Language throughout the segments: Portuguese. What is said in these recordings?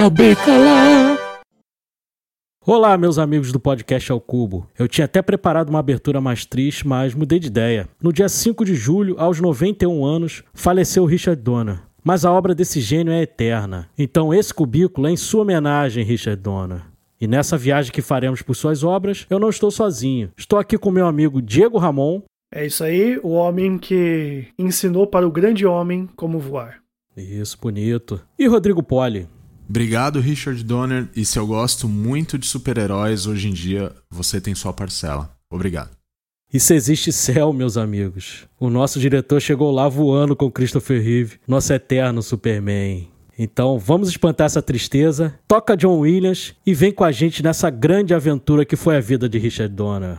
saber calar. Olá, meus amigos do podcast Ao Cubo. Eu tinha até preparado uma abertura mais triste, mas mudei de ideia. No dia 5 de julho, aos 91 anos, faleceu Richard Donner. Mas a obra desse gênio é eterna. Então, esse cubículo é em sua homenagem, Richard Donner. E nessa viagem que faremos por suas obras, eu não estou sozinho. Estou aqui com meu amigo Diego Ramon. É isso aí, o homem que ensinou para o grande homem como voar. Isso, bonito. E Rodrigo Poli. Obrigado, Richard Donner. E se eu gosto muito de super-heróis hoje em dia, você tem sua parcela. Obrigado. Se existe céu, meus amigos? O nosso diretor chegou lá voando com Christopher Reeve, nosso eterno Superman. Então vamos espantar essa tristeza, toca John Williams e vem com a gente nessa grande aventura que foi a vida de Richard Donner.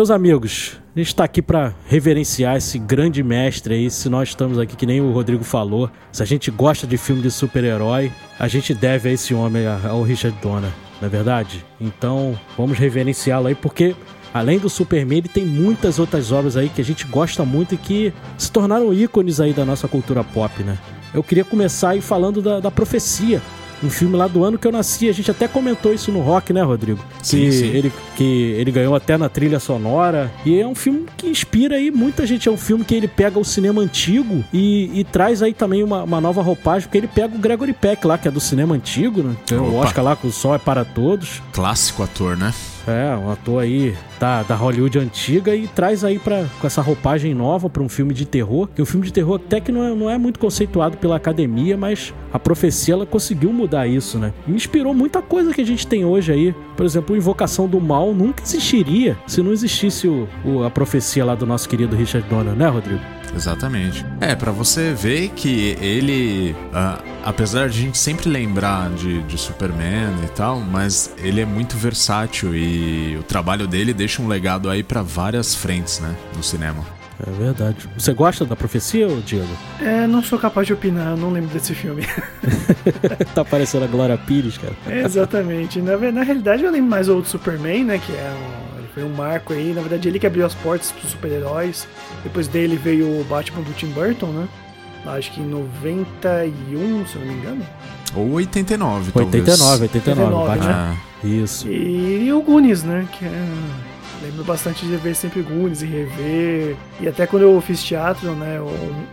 Meus amigos, a gente está aqui para reverenciar esse grande mestre aí. Se nós estamos aqui, que nem o Rodrigo falou, se a gente gosta de filme de super-herói, a gente deve a esse homem, ao Richard Donner, não é verdade? Então, vamos reverenciá-lo aí, porque além do Superman, ele tem muitas outras obras aí que a gente gosta muito e que se tornaram ícones aí da nossa cultura pop, né? Eu queria começar aí falando da, da profecia um filme lá do ano que eu nasci. A gente até comentou isso no rock, né, Rodrigo? Sim, que sim. Ele, que ele ganhou até na trilha sonora. E é um filme que inspira aí muita gente. É um filme que ele pega o cinema antigo e, e traz aí também uma, uma, nova roupagem, porque ele pega o Gregory Peck lá, que é do cinema antigo, né? Tem o Oscar lá com o Sol é para Todos. Clássico ator, né? É, um ator aí da, da Hollywood antiga e traz aí pra, com essa roupagem nova para um filme de terror. Que um filme de terror até que não é, não é muito conceituado pela academia, mas a profecia ela conseguiu mudar isso, né? Me inspirou muita coisa que a gente tem hoje aí. Por exemplo, Invocação do Mal nunca existiria se não existisse o, o, a profecia lá do nosso querido Richard Donner, né, Rodrigo? Exatamente. É, para você ver que ele, uh, apesar de a gente sempre lembrar de, de, Superman e tal, mas ele é muito versátil e o trabalho dele deixa um legado aí para várias frentes, né, no cinema. É verdade. Você gosta da profecia, Diego? É, não sou capaz de opinar, eu não lembro desse filme. tá parecendo a Glória Pires, cara. É, exatamente. Na, na realidade, eu lembro mais do Superman, né, que é um foi um marco aí. Na verdade, ele que abriu as portas para os super-heróis. Depois dele veio o Batman do Tim Burton, né? Acho que em 91, se eu não me engano. Ou 89, 89, talvez. 89, 89 Batman. Né? Isso. E, e o Goonies, né? Que é... Lembro bastante de ver sempre Goonies e rever. E até quando eu fiz teatro, né?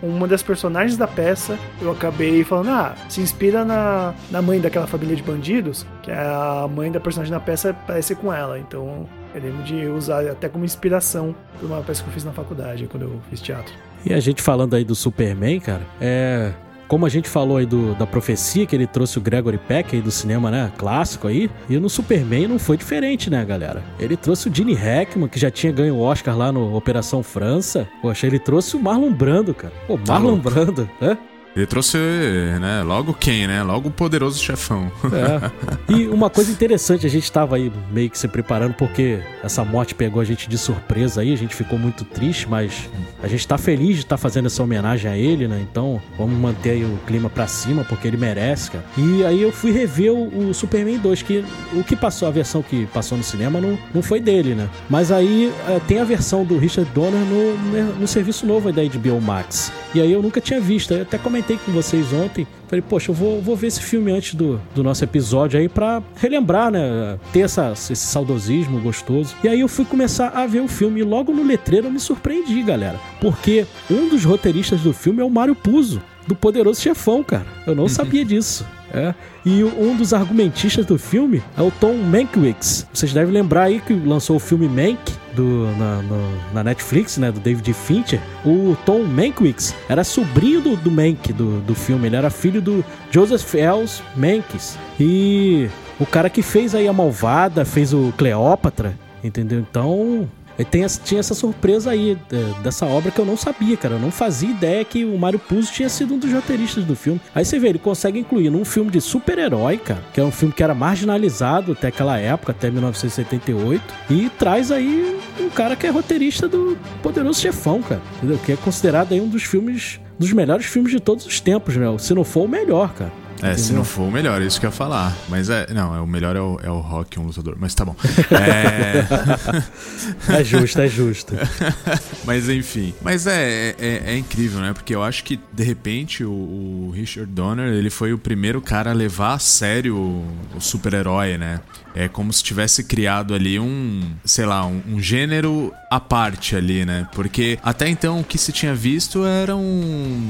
Uma das personagens da peça, eu acabei falando, ah, se inspira na, na mãe daquela família de bandidos, que é a mãe da personagem da peça parece com ela. Então eu lembro de usar até como inspiração para uma peça que eu fiz na faculdade, quando eu fiz teatro. E a gente falando aí do Superman, cara, é. Como a gente falou aí do, da profecia, que ele trouxe o Gregory Peck aí do cinema, né? Clássico aí. E no Superman não foi diferente, né, galera? Ele trouxe o Gene Hackman, que já tinha ganho o Oscar lá no Operação França. Poxa, ele trouxe o Marlon Brando, cara. Pô, Marlon tá Brando, né? Ele trouxe, né, logo quem, né? Logo o poderoso chefão. É. E uma coisa interessante, a gente estava aí meio que se preparando porque essa morte pegou a gente de surpresa aí, a gente ficou muito triste, mas a gente tá feliz de estar tá fazendo essa homenagem a ele, né? Então, vamos manter aí o clima pra cima, porque ele merece, cara. E aí eu fui rever o, o Superman 2, que o que passou, a versão que passou no cinema não, não foi dele, né? Mas aí é, tem a versão do Richard Donner no, no, no serviço novo aí da HBO Max. E aí eu nunca tinha visto, eu até comentei comentei com vocês ontem. Falei, poxa, eu vou, vou ver esse filme antes do, do nosso episódio aí pra relembrar, né? Ter essa, esse saudosismo gostoso. E aí eu fui começar a ver o filme e logo no letreiro eu me surpreendi, galera. Porque um dos roteiristas do filme é o Mário Puzo, do Poderoso Chefão, cara. Eu não sabia disso. É. E um dos argumentistas do filme é o Tom Mankiewicz. Vocês devem lembrar aí que lançou o filme Mank do, na, no, na Netflix, né, do David Fincher. O Tom Mankiewicz era sobrinho do, do Mank, do, do filme. Ele era filho do Joseph Els Mankiewicz. E o cara que fez aí a Malvada, fez o Cleópatra, entendeu? Então, E tem, tinha essa surpresa aí é, dessa obra que eu não sabia, cara. Eu não fazia ideia que o Mario Puzo tinha sido um dos roteiristas do filme. Aí você vê, ele consegue incluir num filme de super-herói, cara, que é um filme que era marginalizado até aquela época, até 1978, e traz aí um cara que é roteirista do Poderoso Chefão, cara, entendeu? Que é considerado aí um dos filmes, dos melhores filmes de todos os tempos, né? Se não for o melhor, cara. É, Entendeu? se não for o melhor, é isso que eu ia falar. Mas é. Não, é, o melhor é o, é o Rock, um lutador. Mas tá bom. É, é justo, é justo. mas enfim. Mas é, é, é, incrível, né? Porque eu acho que, de repente, o, o Richard Donner ele foi o primeiro cara a levar a sério o, o super-herói, né? É como se tivesse criado ali um, sei lá, um, um, gênero à parte ali, né? Porque até então o que se tinha visto eram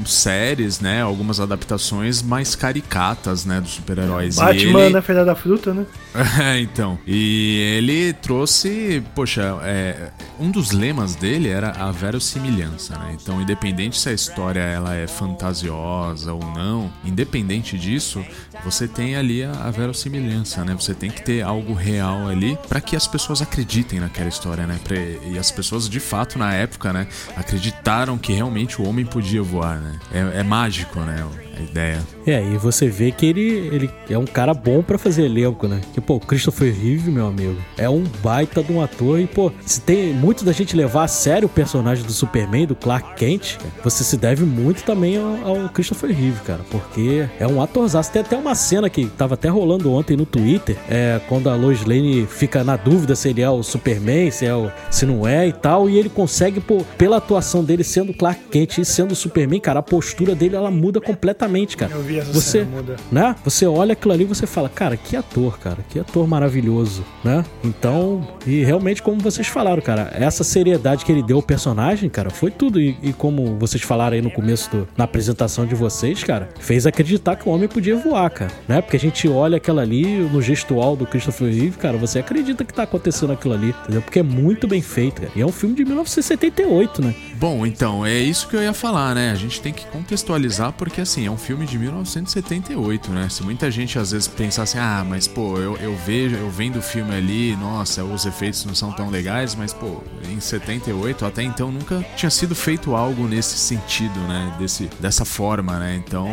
séries, né? Algumas adaptações mais caricatas, né? Dos super-heróis. Batman ele... na Feira da Fruta, né? Então. E ele trouxe, poxa, é, um dos lemas dele era a verossimilhança, né? Então, independente se a história ela é fantasiosa ou não, independente disso, você tem ali a, a verossimilhança, né? Você tem que ter algo real ali para que as pessoas acreditem naquela história, né? Pra, e as pessoas, de fato, na época, né, acreditaram que realmente o homem podia voar, né? É, é mágico, né? A ideia. É, e você vê que ele, ele é um cara bom para fazer elenco, né? Que, pô, Christopher Reeve, meu amigo, é um baita de um ator. E, pô, se tem muito da gente levar a sério o personagem do Superman, do Clark Kent, você se deve muito também ao, ao Christopher Reeve, cara. Porque é um atorzaço. Tem até uma cena que tava até rolando ontem no Twitter, é quando a Lois Lane fica na dúvida se ele é o Superman, se, é o, se não é e tal. E ele consegue, pô, pela atuação dele sendo Clark Kent e sendo o Superman, cara, a postura dele ela muda completamente, cara. Eu vi essa você, cena, muda. Né? Você olha aquilo ali e você fala, cara, que ator, cara, que ator maravilhoso, né? Então, e realmente, como vocês falaram, cara, essa seriedade que ele deu ao personagem, cara, foi tudo. E, e como vocês falaram aí no começo, do, na apresentação de vocês, cara, fez acreditar que o homem podia voar, cara, né? Porque a gente olha aquela ali, no gestual do Christopher Reeve, cara, você acredita que tá acontecendo aquilo ali, entendeu? Porque é muito bem feito, cara. E é um filme de 1978, né? Bom, então, é isso que eu ia falar, né? A gente tem que contextualizar porque, assim, é um filme de 1978, né? Se muita gente às vezes pensar assim, ah, mas pô, eu, eu vejo, eu vendo o filme ali, nossa, os efeitos não são tão legais, mas pô, em 78 até então nunca tinha sido feito algo nesse sentido, né? Desse, dessa forma, né? Então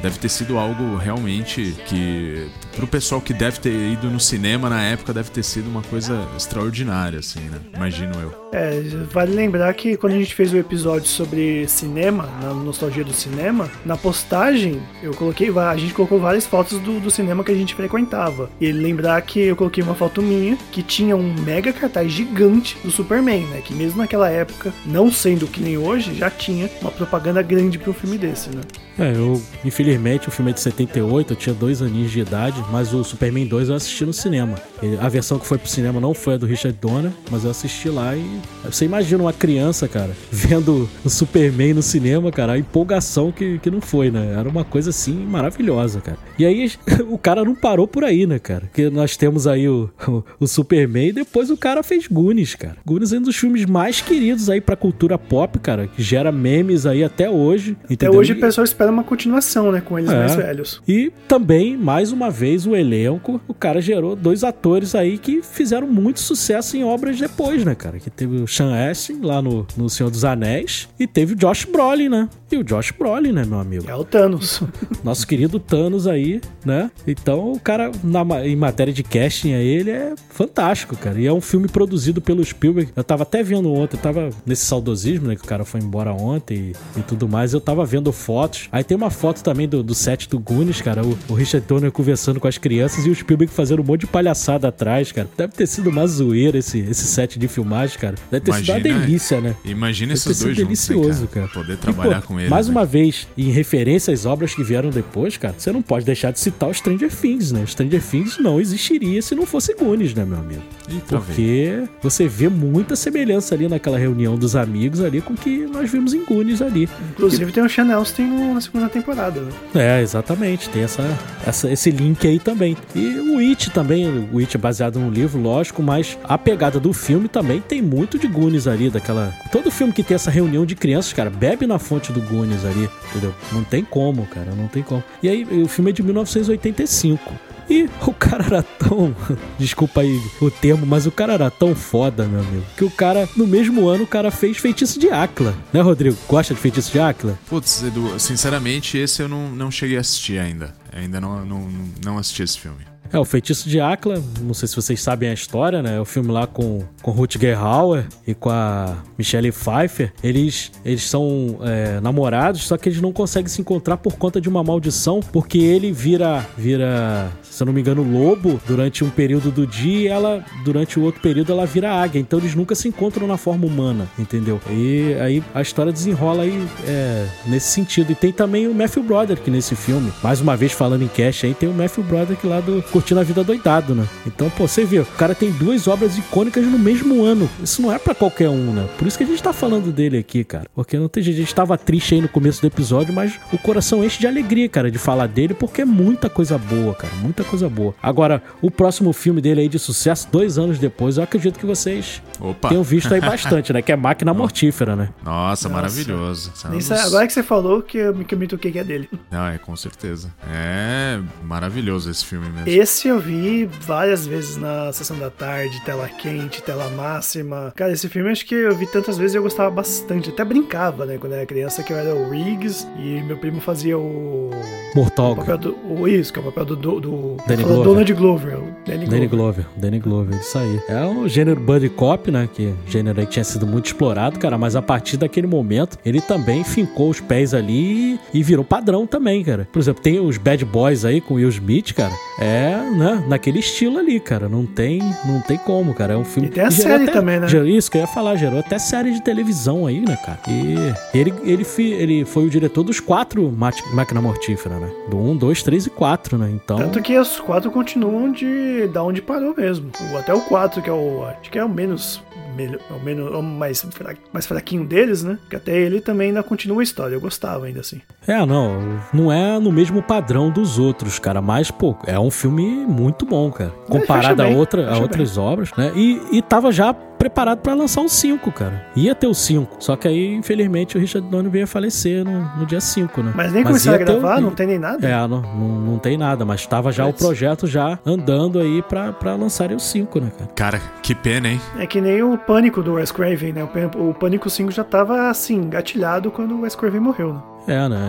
deve ter sido algo realmente que pro pessoal que deve ter ido no cinema na época deve ter sido uma coisa extraordinária, assim, né? Imagino eu. É, vale lembrar que quando a gente fez o episódio sobre cinema, na nostalgia do cinema, na postagem eu coloquei, a gente colocou várias fotos do, do cinema que a gente frequentava. E lembrar que eu coloquei uma foto minha que tinha um mega cartaz gigante do Superman, né? Que mesmo naquela época, não sendo que nem hoje, já tinha uma propaganda grande para um filme desse, né? É, eu, infelizmente, o filme é de 78, eu tinha dois aninhos de idade, mas o Superman 2 eu assisti no cinema. A versão que foi pro cinema não foi a do Richard Donner, mas eu assisti lá e. Você imagina uma criança, cara, vendo o Superman no cinema, cara, a empolgação que, que não foi, né? Era uma coisa assim maravilhosa, cara. E aí o cara não parou por aí, né, cara? Porque nós temos aí o, o, o Superman e depois o cara fez Goonies, cara. Goonies é um dos filmes mais queridos aí pra cultura pop, cara, que gera memes aí até hoje. Entendeu? Até hoje o pessoal espera uma continuação, né, com eles é. mais velhos. E também, mais uma vez, o elenco, o cara gerou dois atores aí que fizeram muito sucesso em obras depois, né, cara? Que teve o Sean Astin lá no, no Senhor dos Anéis e teve o Josh Brolin, né? E o Josh Brolin, né, meu amigo? É o Thanos. Nosso querido Thanos aí, né? Então, o cara, na, em matéria de casting aí, ele é fantástico, cara. E é um filme produzido pelo Spielberg. Eu tava até vendo ontem, eu tava nesse saudosismo, né? Que o cara foi embora ontem e, e tudo mais. Eu tava vendo fotos. Aí tem uma foto também do, do set do Goonies, cara. O, o Richard Donner conversando com as crianças e o Spielberg fazendo um monte de palhaçada atrás, cara. Deve ter sido uma zoeira esse, esse set de filmagem, cara. Deve ter Imagina, sido uma delícia, né? Imagina Deve esses dois delicioso, juntos, cara. cara. Poder trabalhar e, pô, com eles. Mais né? uma vez, em referência às obras que vieram depois, cara, você não pode deixar de citar o Stranger Things, né? O Stranger Things não existiria se não fosse Goonies, né, meu amigo? Eita Porque você vê muita semelhança ali naquela reunião dos amigos ali com o que nós vimos em Goonies ali. Inclusive tem o Sean Elston na segunda temporada, né? É, exatamente. Tem essa, essa, esse link aí também. E o It também, o It é baseado no livro, lógico, mas a pegada do filme também tem muito de Goonies ali, daquela... Todo filme que tem essa reunião de crianças, cara, bebe na fonte do Goonies ali, entendeu? Não tem como, cara, não tem como. E aí, o filme é de 1985. E o cara era tão. Desculpa aí o termo, mas o cara era tão foda, meu amigo. Que o cara, no mesmo ano, o cara fez Feitiço de Áquila. Né, Rodrigo? Gosta de Feitiço de Áquila? Putz, Edu, sinceramente, esse eu não, não cheguei a assistir ainda. Ainda não, não, não assisti esse filme. É, o Feitiço de Akla, não sei se vocês sabem a história, né? É o filme lá com, com Rutger Hauer e com a Michelle Pfeiffer. Eles, eles são é, namorados, só que eles não conseguem se encontrar por conta de uma maldição, porque ele vira, vira se eu não me engano, lobo durante um período do dia e ela, durante o outro período, ela vira águia. Então eles nunca se encontram na forma humana, entendeu? E aí a história desenrola aí é, nesse sentido. E tem também o Matthew Broderick nesse filme. Mais uma vez falando em cash aí, tem o Matthew Broderick lá do Curtindo a Vida Doidado, né? Então, pô, você vê, o cara tem duas obras icônicas no mesmo ano. Isso não é para qualquer um, né? Por isso que a gente tá falando dele aqui, cara. Porque não tem gente, a gente tava triste aí no começo do episódio, mas o coração enche de alegria, cara, de falar dele, porque é muita coisa boa, cara. Muita coisa boa. Agora, o próximo filme dele aí de sucesso, dois anos depois, eu acredito que vocês Opa. tenham visto aí bastante, né? Que é Máquina Mortífera, né? Nossa, Nossa. maravilhoso. Isso, é agora que você falou que eu, que eu me toquei que é dele. Não, é com certeza. É maravilhoso esse filme mesmo. Esse eu vi várias vezes na sessão da tarde, tela quente, tela máxima. Cara, esse filme acho que eu vi tantas vezes e eu gostava bastante. Até brincava, né? Quando eu era criança, que eu era o Riggs e meu primo fazia o. Mortal. O, isso, que é o papel do, do, do Danny Glover. Donald Glover. Danny, Danny Glover. Glover. Danny Glover, isso aí. É o gênero Buddy Cop, né? Que gênero aí tinha sido muito explorado, cara, mas a partir daquele momento ele também fincou os pés ali e virou padrão também, cara. Por exemplo, tem os Bad Boys aí com Will Smith, cara. É, né? Naquele estilo ali, cara. Não tem, não tem como, cara. É um filme. E tem a série até, também, né? Gerou, isso que eu ia falar, gerou até série de televisão aí, né, cara? E ele, ele, ele foi o diretor dos quatro Máquina Mortífera, né? Do 1, 2, 3 e 4, né? Então. Tanto que os quatro continuam de da onde parou mesmo. Até o 4, que é o. Acho que é o menos melhor, o menos, o mais, mais fraquinho deles, né? Que até ele também ainda continua a história. Eu gostava ainda assim. É, não. Não é no mesmo padrão dos outros, cara. Mas, pô, é um filme muito bom, cara. Comparado a, outra, a outras bem. obras, né? E, e tava já preparado para lançar o 5, cara. Ia ter o 5. Só que aí, infelizmente, o Richard Donner veio a falecer no, no dia 5, né? Mas nem começaram a gravar, o... não tem nem nada? É, não, não, não tem nada, mas tava já mas... o projeto já andando aí pra, pra lançarem o 5, né, cara? Cara, que pena, hein? É que nem o Pânico do Wes Craven, né? O, o Pânico 5 já tava, assim, gatilhado quando o Wes Craven morreu, né? É, né?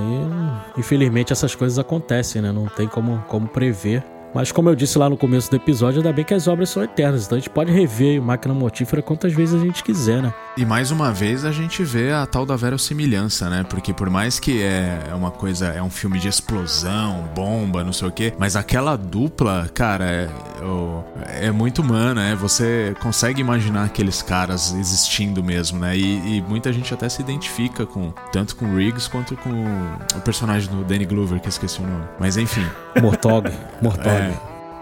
E, infelizmente essas coisas acontecem, né? Não tem como, como prever. Mas como eu disse lá no começo do episódio, ainda bem que as obras são eternas, então a gente pode rever Máquina Mortífera quantas vezes a gente quiser, né? E mais uma vez a gente vê a tal da verossimilhança, né? Porque por mais que é, é uma coisa, é um filme de explosão, bomba, não sei o quê, mas aquela dupla, cara, é, é muito humana, é, você consegue imaginar aqueles caras existindo mesmo, né? E, e, muita gente até se identifica com, tanto com o Riggs quanto com o personagem do Danny Glover, que eu esqueci o nome. Mas enfim. Mortog. Mortog. É.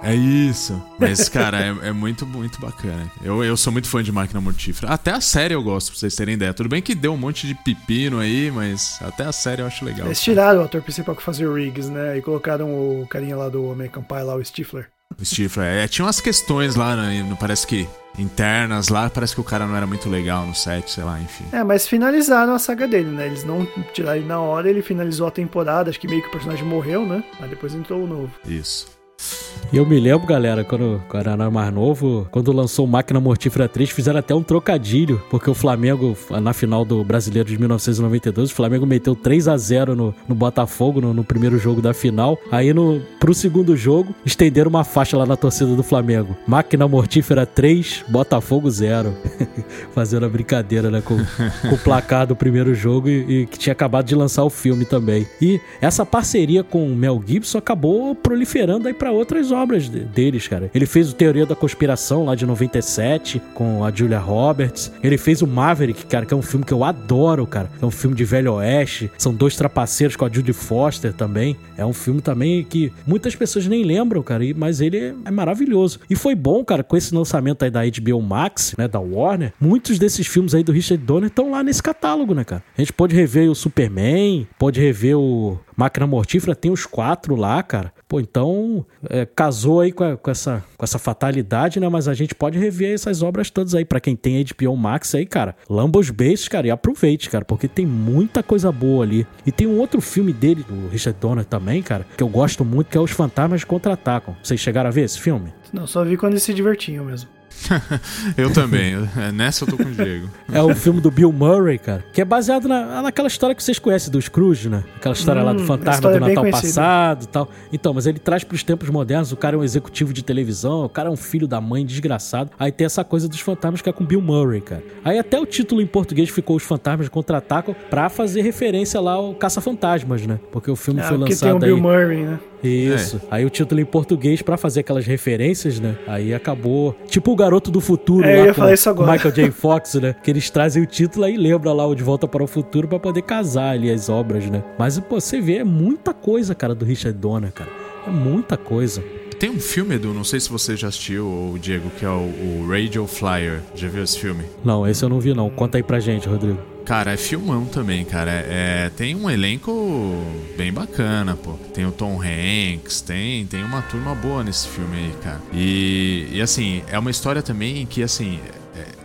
É isso. Mas, cara, é, é, muito, muito bacana. Eu, eu sou muito fã de Máquina Mortífera. Até a série eu gosto, pra vocês terem ideia. Tudo bem que deu um monte de pepino aí, mas até a série eu acho legal. Eles tiraram o ator principal que fazia o Riggs, né? E colocaram o carinha lá do American Pie, lá, o Stifler. O Stifler, é. Tinha umas questões lá, né? Parece que internas lá, parece que o cara não era muito legal no set, sei lá, enfim. É, mas finalizaram a saga dele, né? Eles não tiraram ele na hora, ele finalizou a temporada, acho que meio que o personagem morreu, né? Mas depois entrou o novo. Isso. you eu me lembro, galera, quando, quando era mais novo, quando lançou Máquina Mortífera 3, fizeram até um trocadilho, porque o Flamengo, na final do Brasileiro de 1992, o Flamengo meteu 3 a 0 no, no Botafogo, no, no primeiro jogo da final. Aí, no, pro segundo jogo, estenderam uma faixa lá na torcida do Flamengo. Máquina Mortífera 3, Botafogo 0. Fazendo a brincadeira, né, com, com o placar do primeiro jogo e, e, que tinha acabado de lançar o filme também. E essa parceria com o Mel Gibson acabou proliferando aí para outras obras deles, cara. Ele fez o Teoria da Conspiração lá de 97 com a Julia Roberts. Ele fez o Maverick, cara, que é um filme que eu adoro, cara. É um filme de velho oeste. São dois trapaceiros com a Judy Foster também. É um filme também que muitas pessoas nem lembram, cara, mas ele é maravilhoso. E foi bom, cara, com esse lançamento aí da HBO Max, né, da Warner, muitos desses filmes aí do Richard Donner estão lá nesse catálogo, né, cara? A gente pode rever o Superman, pode rever o Máquina Mortífera, tem os quatro lá, cara. Pô, então é, casou aí com, a, com, essa, com essa fatalidade, né? Mas a gente pode rever essas obras todas aí. para quem tem HBO Max aí, cara, lamba os beijos, cara, e aproveite, cara, porque tem muita coisa boa ali. E tem um outro filme dele, do Richard Donner também, cara, que eu gosto muito, que é Os Fantasmas Contra-Atacam. Vocês chegaram a ver esse filme? Não, só vi quando eles se divertiam mesmo. eu também. É, nessa eu tô com o Diego. É o filme do Bill Murray, cara. Que é baseado na, naquela história que vocês conhecem dos Scrooge, né? Aquela história hum, lá do hum, fantasma do é Natal passado e tal. Então, mas ele traz pros tempos modernos. O cara é um executivo de televisão, o cara é um filho da mãe desgraçado. Aí tem essa coisa dos fantasmas que é com Bill Murray, cara. Aí até o título em português ficou Os Fantasmas Contra-Atacam pra fazer referência lá ao Caça-Fantasmas, né? Porque o filme ah, foi lançado tem o Bill Murray, né? Isso. É. Aí o título em português para fazer aquelas referências, né? Aí acabou. Tipo o Garoto do Futuro é, lá com Michael J. Fox, né? Que eles trazem o título aí lembra lá o De Volta para o Futuro para poder casar ali as obras, né? Mas, pô, você vê, é muita coisa, cara, do Richard Donner, cara. É muita coisa. Tem um filme, Edu, não sei se você já assistiu, ou Diego, que é o, o Radio Flyer. Já viu esse filme? Não, esse eu não vi, não. Conta aí pra gente, Rodrigo. Cara, é filmão também, cara. É, é, tem um elenco bem bacana, pô. Tem o Tom Hanks, tem, tem uma turma boa nesse filme aí, cara. E, e assim, é uma história também que, assim,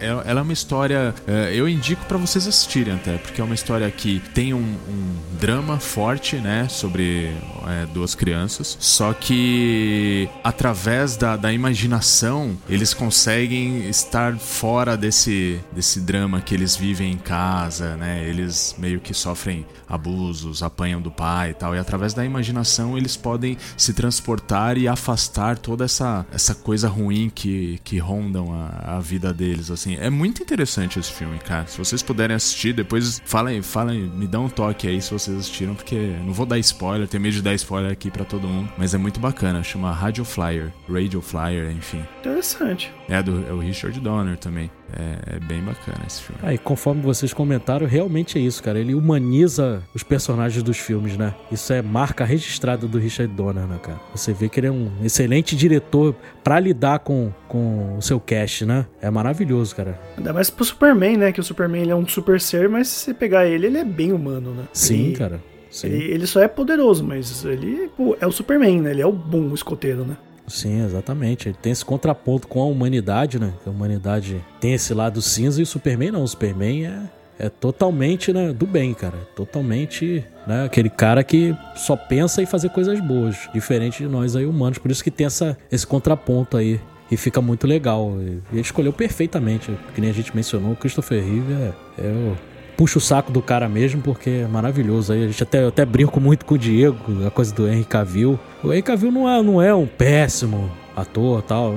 é, ela é uma história. É, eu indico para vocês assistirem até, porque é uma história que tem um, um drama forte, né? Sobre é, duas crianças. Só que através da, da imaginação, eles conseguem estar fora desse, desse drama que eles vivem em casa, né? Eles meio que sofrem abusos, apanham do pai e tal. E através da imaginação eles podem se transportar e afastar toda essa, essa coisa ruim que, que rondam a, a vida deles, assim. É muito interessante esse filme, cara. Se vocês puderem assistir, depois falem, falem, me dão um toque aí se vocês assistiram, porque não vou dar spoiler, tenho medo de dar spoiler aqui para todo mundo, mas é muito bacana. Chama Radio Flyer, Radio Flyer, enfim. Interessante. É do é o Richard Donner também. É, é, bem bacana esse filme. Aí, conforme vocês comentaram, realmente é isso, cara. Ele humaniza os personagens dos filmes, né? Isso é marca registrada do Richard Donner, né, cara? Você vê que ele é um excelente diretor para lidar com, com o seu cast, né? É maravilhoso, cara. Ainda mais pro Superman, né? Que o Superman ele é um super ser, mas se você pegar ele, ele é bem humano, né? Sim, ele, cara. Ele, ele, só é poderoso, mas ele pô, é o Superman, né? Ele é o bom escoteiro, né? Sim, exatamente. Ele tem esse contraponto com a humanidade, né? A humanidade tem esse lado cinza e o Superman não. O Superman é, é totalmente né, do bem, cara. Totalmente né, aquele cara que só pensa em fazer coisas boas, diferente de nós aí humanos. Por isso que tem essa, esse contraponto aí. E fica muito legal. E ele escolheu perfeitamente. Que nem a gente mencionou, o Christopher Reeve é, é o puxa o saco do cara mesmo, porque é maravilhoso. Aí a gente até, até brinco muito com o Diego, a coisa do Henry Cavill. O Henry Cavill não é, não é um péssimo ator tal.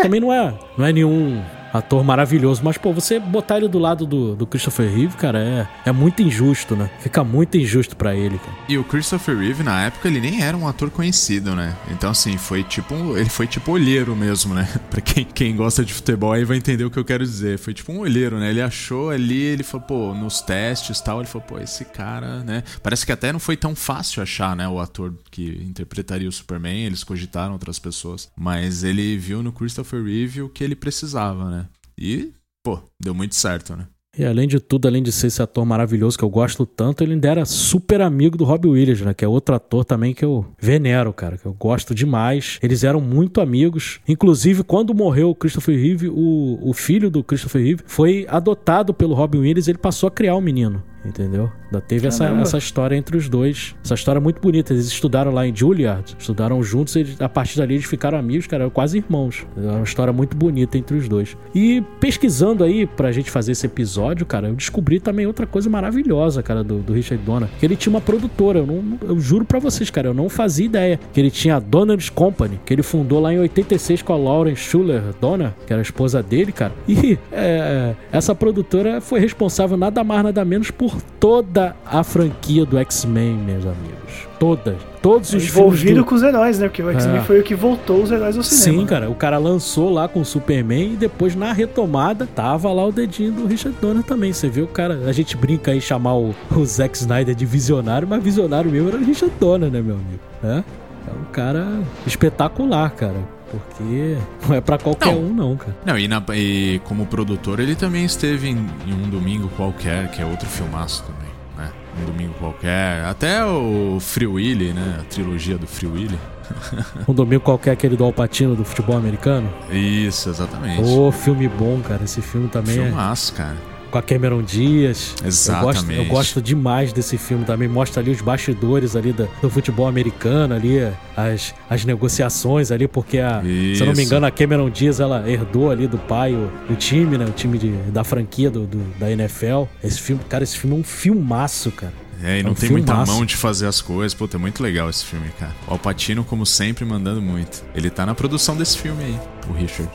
também não é, não é nenhum ator maravilhoso. Mas, pô, você botar ele do lado do, do Christopher Reeve, cara, é, é muito injusto, né? Fica muito injusto para ele, cara. E o Christopher Reeve, na época, ele nem era um ator conhecido, né? Então, assim, foi tipo um, ele foi tipo olheiro mesmo, né? pra quem, quem gosta de futebol aí vai entender o que eu quero dizer. Foi tipo um olheiro, né? Ele achou ali, ele falou, pô, nos testes e tal, ele falou, pô, esse cara, né? Parece que até não foi tão fácil achar, né? O ator que interpretaria o Superman, eles cogitaram outras pessoas. Mas ele viu no Christopher Reeve o que ele precisava, né? E, pô, deu muito certo, né? E além de tudo, além de ser esse ator maravilhoso que eu gosto tanto, ele ainda era super amigo do Robbie Williams, né? Que é outro ator também que eu venero, cara, que eu gosto demais. Eles eram muito amigos. Inclusive, quando morreu o Christopher Reeve, o, o filho do Christopher Reeve foi adotado pelo Robbie Williams ele passou a criar o um menino entendeu? Ainda teve essa, essa história entre os dois. Essa história é muito bonita. Eles estudaram lá em Juilliard, estudaram juntos e a partir dali eles ficaram amigos, cara, quase irmãos. É uma história muito bonita entre os dois. E pesquisando aí pra gente fazer esse episódio, cara, eu descobri também outra coisa maravilhosa, cara, do, do Richard Donner. Que ele tinha uma produtora, eu, não, eu juro pra vocês, cara, eu não fazia ideia. Que ele tinha a Donner's Company, que ele fundou lá em 86 com a Lauren Schuller Donner, que era a esposa dele, cara. E é, essa produtora foi responsável nada mais, nada menos por por toda a franquia do X-Men, meus amigos. Todas. Todos os Envolvido do... com os heróis, né? Porque o X-Men é. foi o que voltou os heróis ao cinema. Sim, cara. O cara lançou lá com o Superman e depois na retomada tava lá o dedinho do Richard Donner também. Você viu o cara. A gente brinca aí chamar o, o Zack Snyder de visionário, mas visionário mesmo era o Richard Donner, né, meu amigo? É? É um cara espetacular, cara. Porque não é para qualquer não. um, não, cara. Não, e, na, e, como produtor, ele também esteve em, em, um domingo qualquer, que é outro filmaço também, né? Um domingo qualquer. Até o Free Willy, né? A trilogia do Free Willy. um domingo qualquer, aquele do Alpatino do futebol americano? Isso, exatamente. Ô, oh, filme bom, cara. Esse filme também Filmaço, é. Filmaço, cara com a Cameron Diaz. Exatamente. Eu gosto, eu gosto, demais desse filme também. Mostra ali os bastidores ali do, do futebol americano, ali as, as negociações ali, porque a, se eu não me engano, a Cameron Diaz ela herdou ali do pai o, o time, né? O time de, da franquia do, do, da NFL. Esse filme, cara, esse filme é um filmaço, cara. É, e não é um tem muita mão de fazer as coisas. Puta, é muito legal esse filme, cara. O Alpatino, como sempre, mandando muito. Ele tá na produção desse filme aí, o Richard.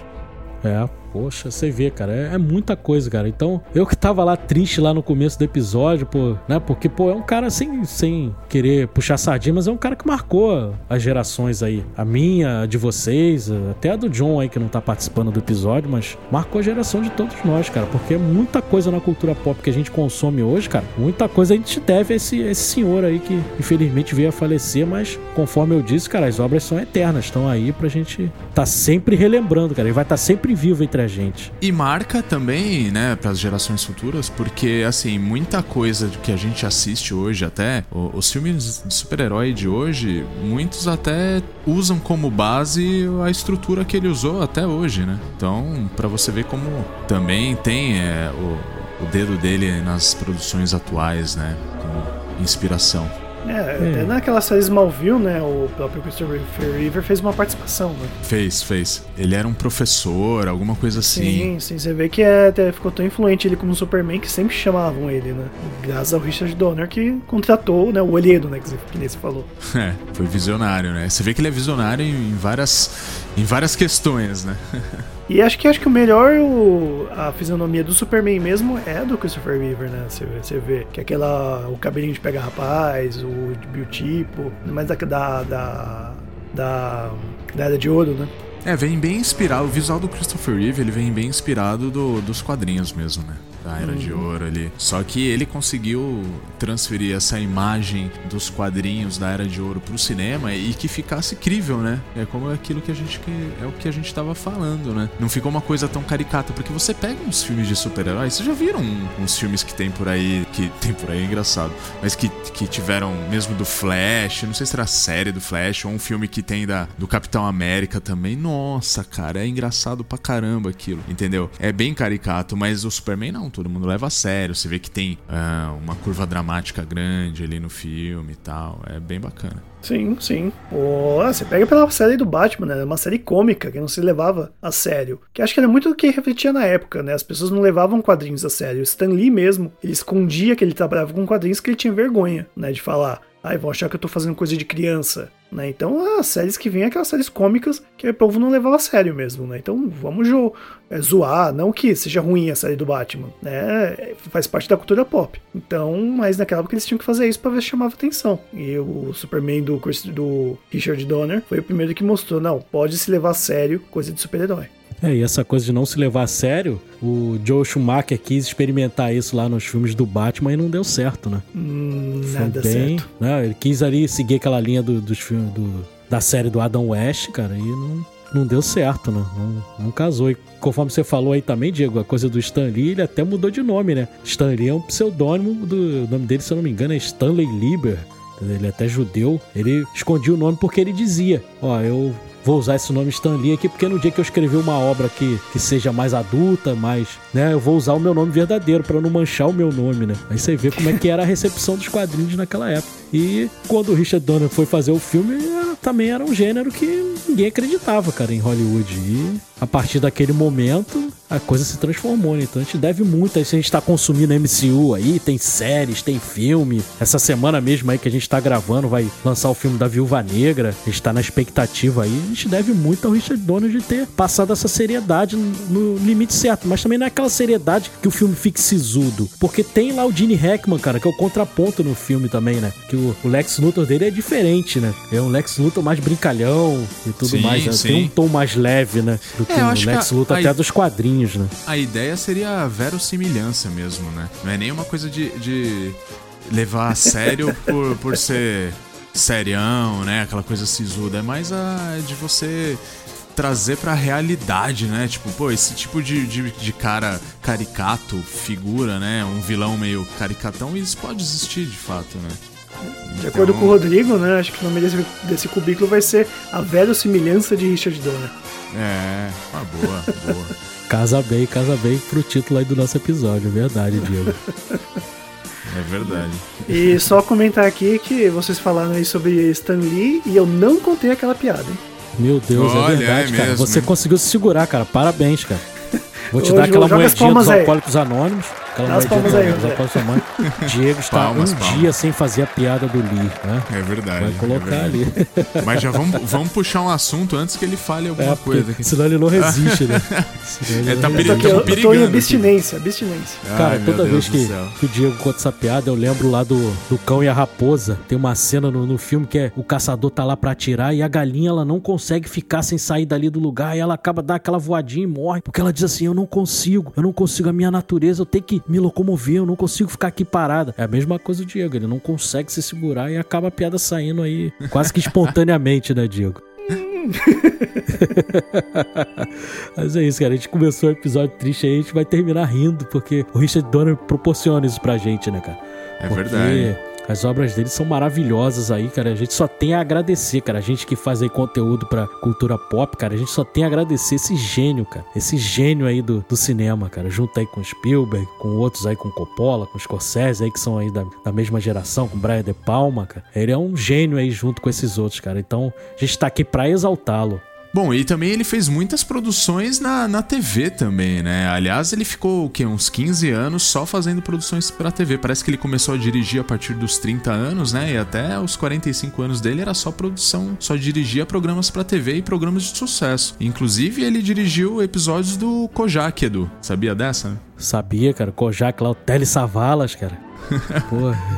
É, Poxa, você vê, cara, é, é, muita coisa, cara. Então, eu que tava lá triste lá no começo do episódio, pô, né? Porque, pô, é um cara sem, sem querer puxar sardinha, mas é um cara que marcou as gerações aí. A minha, a de vocês, até a do John aí, que não tá participando do episódio, mas marcou a geração de todos nós, cara. Porque é muita coisa na cultura pop que a gente consome hoje, cara. Muita coisa a gente deve a esse, esse senhor aí que infelizmente veio a falecer, mas conforme eu disse, cara, as obras são eternas, estão aí pra gente tá sempre relembrando, cara. Ele vai estar tá sempre vivo entre a gente. E marca também, né, para as gerações futuras, porque assim, muita coisa que a gente assiste hoje até, os filmes de super-herói de hoje, muitos até usam como base a estrutura que ele usou até hoje, né? Então, para você ver como também tem é, o, o dedo dele nas produções atuais, né, como inspiração. É, é, até naquela série Smallville, né? O próprio Christopher Reever fez uma participação, né? Fez, fez. Ele era um professor, alguma coisa assim. Sim, sim. Você vê que é, até ficou tão influente ele como Superman que sempre chamavam ele, né? Graças ao Richard Donner que contratou, né? O olheiro, né? Que, que nem você falou. É, foi visionário, né? Você vê que ele é visionário em várias, em várias questões, né? E acho que acho que o melhor, o, a fisionomia do Superman mesmo é do Christopher Reever, né? Você, você vê que aquela. o cabelinho de pegar rapaz, o biotipo, mais da, da, da, da, da Era de Ouro, né? É, vem bem inspirado. O visual do Christopher Reeve ele vem bem inspirado do, dos quadrinhos mesmo, né? Da Era uhum. de Ouro ali. Só que ele conseguiu transferir essa imagem dos quadrinhos da Era de Ouro pro cinema e que ficasse crível, né? É como aquilo que a gente que é o que a gente tava falando, né? Não ficou uma coisa tão caricata, porque você pega uns filmes de super-heróis, vocês já viram uns filmes que tem por aí, que tem por aí é engraçado, mas que, que tiveram mesmo do Flash, não sei se era a série do Flash ou um filme que tem da do Capitão América também. Nossa, cara, é engraçado pra caramba aquilo, entendeu? É bem caricato, mas o Superman não, todo mundo leva a sério. Você vê que tem uh, uma curva dramática grande ali no filme e tal. É bem bacana. Sim, sim. Pô, você pega pela série do Batman, né? Uma série cômica que não se levava a sério. Que acho que era muito o que refletia na época, né? As pessoas não levavam quadrinhos a sério. O Stan Lee mesmo, ele escondia que ele trabalhava com quadrinhos que ele tinha vergonha, né? De falar. Ai, vão achar que eu tô fazendo coisa de criança. Né? Então, as séries que vêm é aquelas séries cômicas que o povo não levava a sério mesmo, né? Então, vamos jo é, zoar, não que seja ruim a série do Batman, né? Faz parte da cultura pop. Então, mas naquela época eles tinham que fazer isso para ver se chamava atenção. E o Superman do, do Richard Donner foi o primeiro que mostrou, não, pode se levar a sério coisa de super-herói. É, e essa coisa de não se levar a sério, o Joe Schumacher quis experimentar isso lá nos filmes do Batman e não deu certo, né? Hum, nada bem, certo. Né, ele quis ali seguir aquela linha do, dos filmes do, da série do Adam West, cara, e não, não deu certo, né? Não, não casou. E conforme você falou aí também, Diego, a coisa do Stan Lee, ele até mudou de nome, né? Stan Lee é um pseudônimo do o nome dele, se eu não me engano, é Stanley Lieber. Ele é até judeu. Ele escondia o nome porque ele dizia: Ó, eu vou usar esse nome Stan Lee aqui porque no dia que eu escrever uma obra que, que seja mais adulta, mais, né, eu vou usar o meu nome verdadeiro para não manchar o meu nome, né? Aí você vê como é que era a recepção dos quadrinhos naquela época. E quando o Richard Donner foi fazer o filme, também era um gênero que ninguém acreditava, cara, em Hollywood. E a partir daquele momento, a coisa se transformou, né? Então a gente deve muito. A gente tá consumindo MCU aí, tem séries, tem filme. Essa semana mesmo aí que a gente tá gravando, vai lançar o filme da Viúva Negra. A gente tá na expectativa aí. A gente deve muito ao Richard Donner de ter passado essa seriedade no limite certo. Mas também não é aquela seriedade que o filme fique sisudo. Porque tem lá o Gene Hackman, cara, que é o contraponto no filme também, né? Que o, o Lex Luthor dele é diferente, né? É um Lex Luthor mais brincalhão e tudo sim, mais. Né? Tem um tom mais leve, né? Do é, que o Lex Luthor até dos quadrinhos, né? A ideia seria a verossimilhança mesmo, né? Não é nenhuma coisa de, de levar a sério por, por ser serião, né? Aquela coisa sisuda. É mais a de você trazer pra realidade, né? Tipo, pô, esse tipo de, de, de cara caricato, figura, né? Um vilão meio caricatão, isso pode existir de fato, né? De acordo com o Rodrigo, né? Acho que o nome desse, desse cubículo vai ser A Verossimilhança de Richard Donner. É, uma boa, boa. Casa bem, casa bem pro título aí do nosso episódio, é verdade, Diego. É verdade. E só comentar aqui que vocês falaram aí sobre Stan Lee e eu não contei aquela piada, hein? Meu Deus, Olha, é verdade, é cara. mesmo, Você hein? conseguiu se segurar, cara. Parabéns, cara. Vou te Ô, dar aquela moedinha dos alcoólicos anônimos. Moedinha dos palmas aí, Zé. alcoólicos anônimos. Diego está Palmas, um palmas. dia sem fazer a piada do Lee, né? É verdade. Vai é colocar verdade. ali. Mas já vamos, vamos puxar um assunto antes que ele fale alguma É, coisa. aqui. senão ele não resiste, né? Ele É, não tá Eu resiste. tô, aqui, eu, eu tô em abstinência, abstinência. Cara, Ai, meu toda Deus vez que, que o Diego conta essa piada, eu lembro lá do, do Cão e a Raposa. Tem uma cena no, no filme que é o caçador tá lá pra atirar e a galinha ela não consegue ficar sem sair dali do lugar e ela acaba dando aquela voadinha e morre. Porque ela diz assim: Eu não consigo, eu não consigo, a minha natureza, eu tenho que me locomover, eu não consigo ficar aqui parada. É a mesma coisa do Diego, ele não consegue se segurar e acaba a piada saindo aí quase que espontaneamente, né, Diego? Mas é isso, cara. A gente começou o episódio triste aí, a gente vai terminar rindo, porque o Richard Donner proporciona isso pra gente, né, cara? É Porque verdade. As obras dele são maravilhosas aí, cara. A gente só tem a agradecer, cara. A gente que faz aí conteúdo pra cultura pop, cara, a gente só tem a agradecer esse gênio, cara. Esse gênio aí do, do cinema, cara. Junto aí com Spielberg, com outros aí com Coppola, com Scorsese aí, que são aí da, da mesma geração, com Brian De Palma, cara. Ele é um gênio aí junto com esses outros, cara. Então, a gente tá aqui pra exaltá-lo. Bom, e também ele fez muitas produções na, na TV também, né? Aliás, ele ficou o quê? uns 15 anos só fazendo produções pra TV. Parece que ele começou a dirigir a partir dos 30 anos, né? E até os 45 anos dele era só produção, só dirigia programas pra TV e programas de sucesso. Inclusive, ele dirigiu episódios do Kojak, Edu. Sabia dessa? Sabia, cara. Kojak lá, o Tele Savalas, cara. Pô,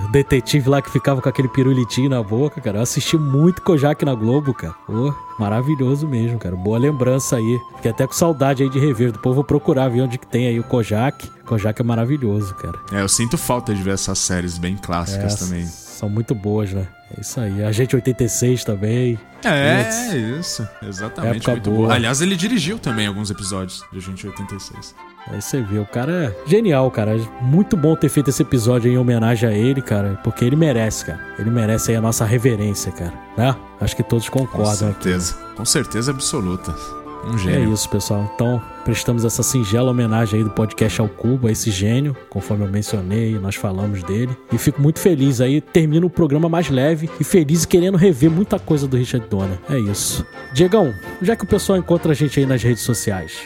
o detetive lá que ficava com aquele pirulitinho na boca, cara. Eu assisti muito Kojak na Globo, cara. Pô, maravilhoso mesmo, cara. Boa lembrança aí. Fiquei até com saudade aí de rever. Depois vou procurar ver onde que tem aí o Kojak. Kojak é maravilhoso, cara. É, eu sinto falta de ver essas séries bem clássicas É, também. São muito boas, né? É isso aí. A gente 86 também. É, Putz. isso. Exatamente. Muito boa. boa. Aliás, ele dirigiu também alguns episódios de Agente 86. Aí você vê, o cara é genial, cara. Muito bom ter feito esse episódio em homenagem a ele, cara, porque ele merece, cara. Ele merece aí a nossa reverência, cara. Né? Acho que todos Com concordam aqui. certeza. Com certeza absoluta. Um É gênio. isso, pessoal. Então, prestamos essa singela homenagem aí do podcast ao Cubo, a esse gênio, conforme eu mencionei, nós falamos dele. E fico muito feliz aí, termino o programa mais leve e feliz e querendo rever muita coisa do Richard Donner. É isso. Diegão, já que o pessoal encontra a gente aí nas redes sociais?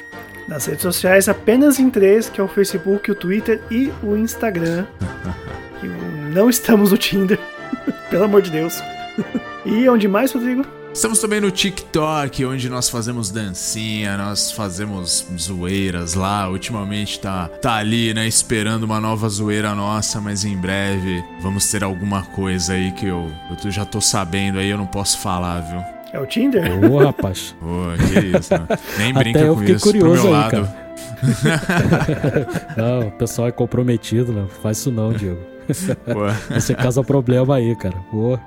Nas redes sociais, apenas em três, que é o Facebook, o Twitter e o Instagram. Não estamos no Tinder, pelo amor de Deus. E onde mais, Rodrigo? Estamos também no TikTok, onde nós fazemos dancinha, nós fazemos zoeiras lá. Ultimamente tá, tá ali, né, esperando uma nova zoeira nossa, mas em breve vamos ter alguma coisa aí que eu, eu já tô sabendo aí, eu não posso falar, viu? É o Tinder? Ô, rapaz. Pô, que isso, né? Nem brinca Até eu com isso. curioso Pro meu aí, lado. cara. Não, o pessoal é comprometido, né? Faz isso não, Diego. Você causa problema aí, cara. Pô.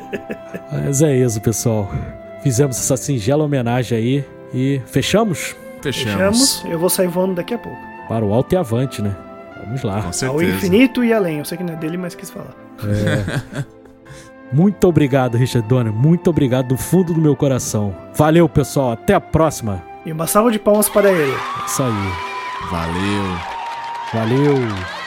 Mas é isso, pessoal. Fizemos essa singela homenagem aí e fechamos Fechamos. Fechamos. Eu vou sair voando daqui a pouco. para o alto e avante, né? Vamos lá. Com Ao infinito e além. Eu sei que não é dele, mas quis falar. É. Muito obrigado, Richard Donner. Muito obrigado do fundo do meu coração. Valeu, pessoal. Até a próxima. E uma salva de palmas para ele. É isso aí. Valeu. Valeu.